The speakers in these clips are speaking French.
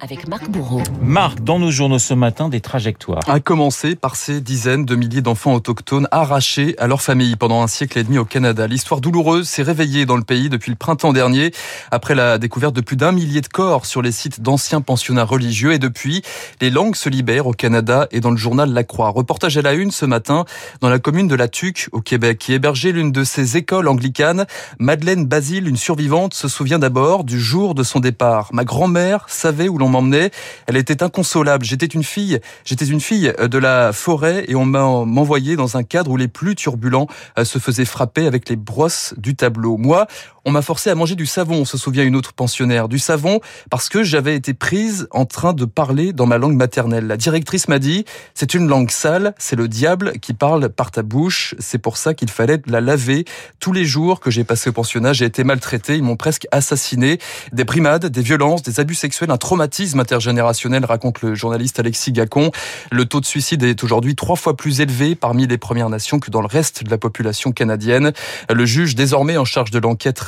avec Marc Bourreau. Marc, dans nos journaux ce matin, des trajectoires. À commencer par ces dizaines de milliers d'enfants autochtones arrachés à leur famille pendant un siècle et demi au Canada. L'histoire douloureuse s'est réveillée dans le pays depuis le printemps dernier, après la découverte de plus d'un millier de corps sur les sites d'anciens pensionnats religieux. Et depuis, les langues se libèrent au Canada et dans le journal La Croix. Reportage à la une ce matin dans la commune de La Tuque, au Québec, qui hébergeait l'une de ces écoles anglicanes. Madeleine Basile, une survivante, se souvient d'abord du jour de son départ. Ma grand-mère où l'on m'emmenait. Elle était inconsolable. J'étais une fille, j'étais une fille euh, de la forêt et on m'envoyait dans un cadre où les plus turbulents euh, se faisaient frapper avec les brosses du tableau. Moi, on m'a forcé à manger du savon, se souvient une autre pensionnaire. Du savon parce que j'avais été prise en train de parler dans ma langue maternelle. La directrice m'a dit, c'est une langue sale, c'est le diable qui parle par ta bouche. C'est pour ça qu'il fallait la laver. Tous les jours que j'ai passé au pensionnat, j'ai été maltraitée. Ils m'ont presque assassiné. Des brimades, des violences, des abus sexuels, un traumatisme intergénérationnel, raconte le journaliste Alexis Gacon. Le taux de suicide est aujourd'hui trois fois plus élevé parmi les Premières Nations que dans le reste de la population canadienne. Le juge désormais en charge de l'enquête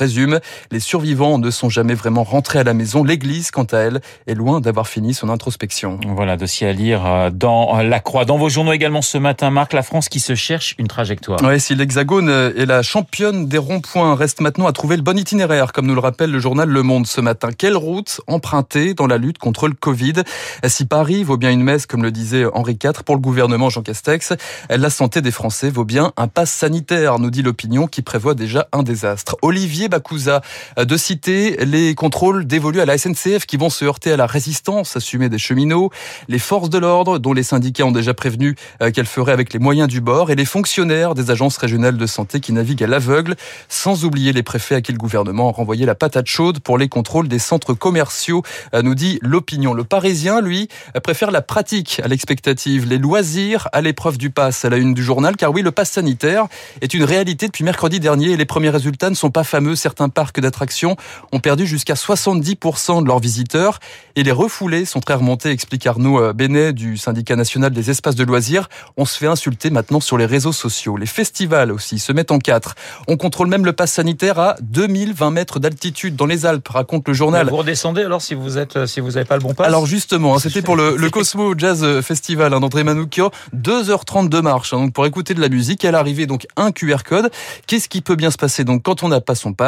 les survivants ne sont jamais vraiment rentrés à la maison. L'Église, quant à elle, est loin d'avoir fini son introspection. Voilà, dossier à lire euh, dans La Croix. Dans vos journaux également ce matin, Marc, la France qui se cherche une trajectoire. Oui, si l'Hexagone est la championne des ronds-points, reste maintenant à trouver le bon itinéraire, comme nous le rappelle le journal Le Monde ce matin. Quelle route emprunter dans la lutte contre le Covid? Si Paris vaut bien une messe, comme le disait Henri IV, pour le gouvernement Jean Castex, la santé des Français vaut bien un pass sanitaire, nous dit l'opinion, qui prévoit déjà un désastre. Olivier Bakusa de citer les contrôles dévolus à la SNCF qui vont se heurter à la résistance assumée des cheminots, les forces de l'ordre dont les syndicats ont déjà prévenu euh, qu'elles feraient avec les moyens du bord et les fonctionnaires des agences régionales de santé qui naviguent à l'aveugle, sans oublier les préfets à qui le gouvernement a renvoyé la patate chaude pour les contrôles des centres commerciaux, euh, nous dit l'opinion. Le Parisien, lui, préfère la pratique à l'expectative, les loisirs à l'épreuve du pass à la une du journal, car oui, le pass sanitaire est une réalité depuis mercredi dernier et les premiers résultats ne sont pas fameux certains parcs d'attractions ont perdu jusqu'à 70% de leurs visiteurs et les refoulés sont très remontés, explique Arnaud euh, Bénet du syndicat national des espaces de loisirs. On se fait insulter maintenant sur les réseaux sociaux. Les festivals aussi se mettent en quatre. On contrôle même le pass sanitaire à 2020 mètres d'altitude dans les Alpes, raconte le journal. vous redescendez alors si vous êtes, si vous n'avez pas le bon pass? Alors justement, hein, c'était pour le, Cosmo Jazz Festival hein, d'André Manoukian. 2h30 de marche hein, donc pour écouter de la musique. À l'arrivée, donc un QR code. Qu'est-ce qui peut bien se passer donc quand on n'a pas son pass?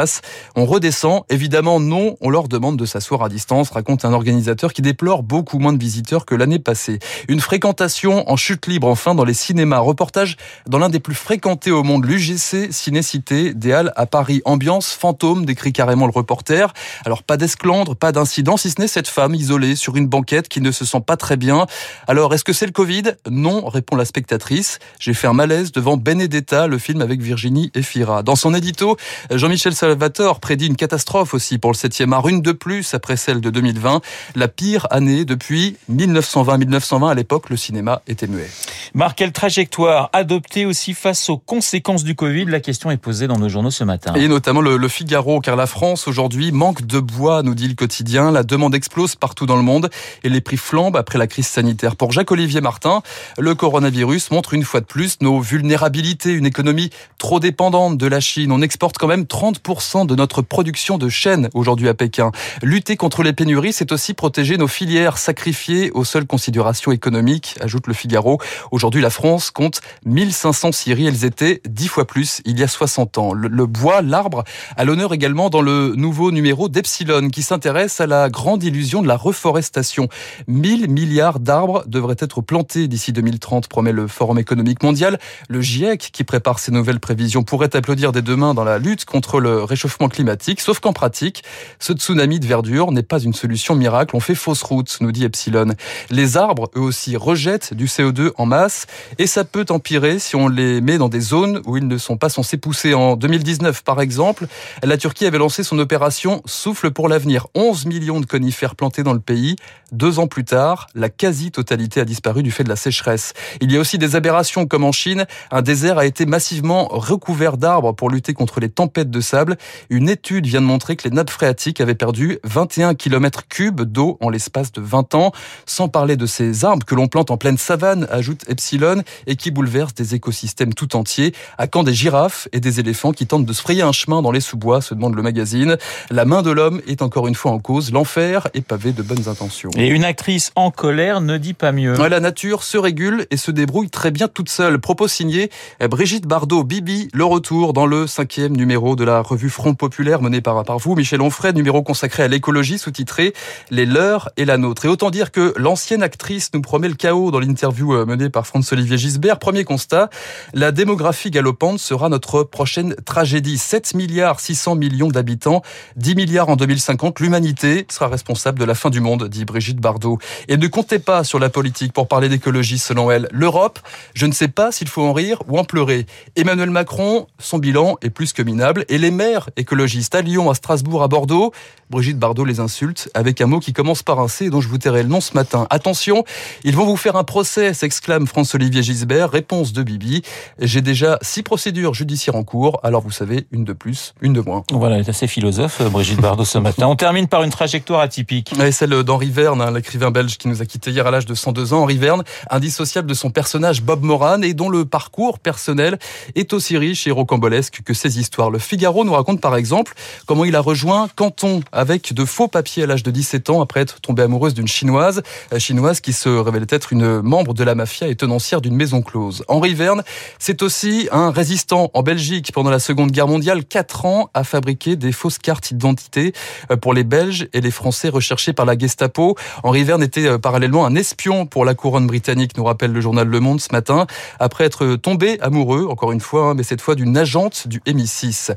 On redescend. Évidemment, non, on leur demande de s'asseoir à distance, raconte un organisateur qui déplore beaucoup moins de visiteurs que l'année passée. Une fréquentation en chute libre, enfin, dans les cinémas. Reportage dans l'un des plus fréquentés au monde, l'UGC Cinécité, des Halles à Paris. Ambiance fantôme, décrit carrément le reporter. Alors, pas d'esclandre, pas d'incident, si ce n'est cette femme isolée sur une banquette qui ne se sent pas très bien. Alors, est-ce que c'est le Covid? Non, répond la spectatrice. J'ai fait un malaise devant Benedetta, le film avec Virginie Efira. Dans son édito, Jean-Michel Salvatore prédit une catastrophe aussi pour le 7e art, une de plus après celle de 2020, la pire année depuis 1920-1920. À l'époque, le cinéma était muet. Marc, quelle trajectoire adopter aussi face aux conséquences du Covid? La question est posée dans nos journaux ce matin. Et notamment le, le Figaro, car la France aujourd'hui manque de bois, nous dit le quotidien. La demande explose partout dans le monde et les prix flambent après la crise sanitaire. Pour Jacques-Olivier Martin, le coronavirus montre une fois de plus nos vulnérabilités, une économie trop dépendante de la Chine. On exporte quand même 30% de notre production de chêne aujourd'hui à Pékin. Lutter contre les pénuries, c'est aussi protéger nos filières sacrifiées aux seules considérations économiques, ajoute le Figaro. Aujourd'hui, la France compte 1500 scieries. Elles étaient dix fois plus il y a 60 ans. Le, bois, l'arbre, à l'honneur également dans le nouveau numéro d'Epsilon qui s'intéresse à la grande illusion de la reforestation. 1000 milliards d'arbres devraient être plantés d'ici 2030, promet le Forum économique mondial. Le GIEC, qui prépare ses nouvelles prévisions, pourrait applaudir dès demain dans la lutte contre le réchauffement climatique. Sauf qu'en pratique, ce tsunami de verdure n'est pas une solution miracle. On fait fausse route, nous dit Epsilon. Les arbres, eux aussi, rejettent du CO2 en masse et ça peut empirer si on les met dans des zones où ils ne sont pas censés pousser. En 2019, par exemple, la Turquie avait lancé son opération Souffle pour l'avenir. 11 millions de conifères plantés dans le pays. Deux ans plus tard, la quasi-totalité a disparu du fait de la sécheresse. Il y a aussi des aberrations comme en Chine. Un désert a été massivement recouvert d'arbres pour lutter contre les tempêtes de sable. Une étude vient de montrer que les nappes phréatiques avaient perdu 21 km cubes d'eau en l'espace de 20 ans. Sans parler de ces arbres que l'on plante en pleine savane, ajoute Epsilon, et qui bouleversent des écosystèmes tout entiers. À quand des girafes et des éléphants qui tentent de se frayer un chemin dans les sous-bois, se demande le magazine. La main de l'homme est encore une fois en cause. L'enfer est pavé de bonnes intentions. Et une actrice en colère ne dit pas mieux. La nature se régule et se débrouille très bien toute seule. Propos signé Brigitte Bardot, Bibi, le retour dans le cinquième numéro de la revue Front Populaire menée par, par vous, Michel Onfray, numéro consacré à l'écologie sous-titré Les leurs et la nôtre. Et autant dire que l'ancienne actrice nous promet le chaos dans l'interview euh, menée par Franz-Olivier Gisbert. Premier constat, la démographie galopante sera notre prochaine tragédie. 7 milliards 600 millions d'habitants, 10 milliards en 2050. L'humanité sera responsable de la fin du monde, dit Brigitte Bardot. Et ne comptez pas sur la politique pour parler d'écologie, selon elle. L'Europe, je ne sais pas s'il faut en rire ou en pleurer. Emmanuel Macron, son bilan est plus que minable. Et les maires écologistes à Lyon, à Strasbourg, à Bordeaux, Brigitte Bardot les insulte avec un mot qui commence par un C dont je vous tairai le nom ce matin. Attention, ils vont vous faire un procès, s'exclame François-Olivier Gisbert. Réponse de Bibi. J'ai déjà six procédures judiciaires en cours, alors vous savez, une de plus, une de moins. Voilà, elle est assez philosophe, Brigitte Bardot, ce matin. On termine par une trajectoire atypique. Et celle d'Henri Verne, hein, l'écrivain belge qui nous a quittés hier à l'âge de 102 ans. Henri Verne, indissociable de son personnage Bob Moran et dont le parcours personnel est aussi riche et rocambolesque que ses histoires. Le Figaro nous raconte par exemple comment il a rejoint Canton avec de faux papiers à l'âge de 17 ans après être tombé amoureuse d'une chinoise, euh, chinoise qui se révélait être une membre de la mafia et tenancière d'une maison close. Henri Verne, c'est aussi un résistant en Belgique pendant la Seconde Guerre mondiale, quatre ans à fabriquer des fausses cartes d'identité euh, pour les Belges et les Français recherchés par la Gestapo. Henri Verne était euh, parallèlement un espion pour la couronne britannique, nous rappelle le journal Le Monde ce matin, après être tombé amoureux, encore une fois, hein, mais cette fois d'une agente du MI6.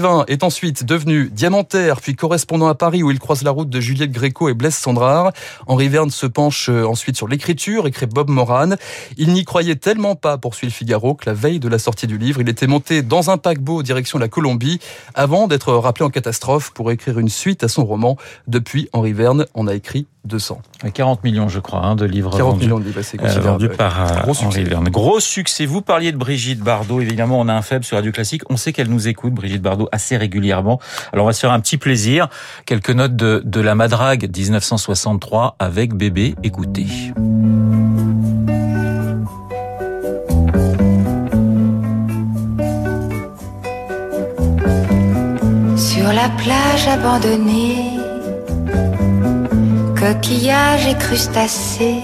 L'écrivain est ensuite devenu diamantaire, puis correspondant à Paris où il croise la route de Juliette Gréco et Blaise Sandrard. Henri Verne se penche euh, ensuite sur l'écriture, écrit Bob Moran. Il n'y croyait tellement pas, poursuit le Figaro, que la veille de la sortie du livre, il était monté dans un paquebot direction la Colombie avant d'être rappelé en catastrophe pour écrire une suite à son roman. Depuis, Henri Verne en a écrit 200. 40 millions, je crois, hein, de livres 40 vendus, millions de livres, c'est euh, par euh, Gros Henri Verne. Gros succès. Vous parliez de Brigitte Bardot. Évidemment, on a un faible sur Radio Classique. On sait qu'elle nous écoute, Brigitte Bardot, assez régulièrement. Alors, on va se faire un petit plaisir. Quelques notes de, la Madrague 1963 avec bébé. Écoutez. Sur la plage abandonnée coquillages et crustacés.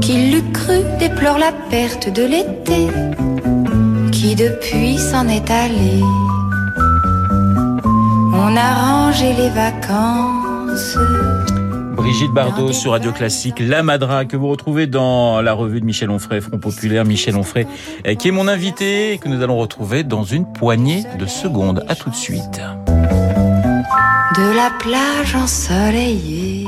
Qui l'eût cru déplore la perte de l'été, qui depuis s'en est allé. On a rangé les vacances. Brigitte Bardot sur Radio Classique, La Madra, que vous retrouvez dans la revue de Michel Onfray, Front Populaire, Michel Onfray, qui est mon invité et que nous allons retrouver dans une poignée de secondes. À tout de suite de la plage ensoleillée.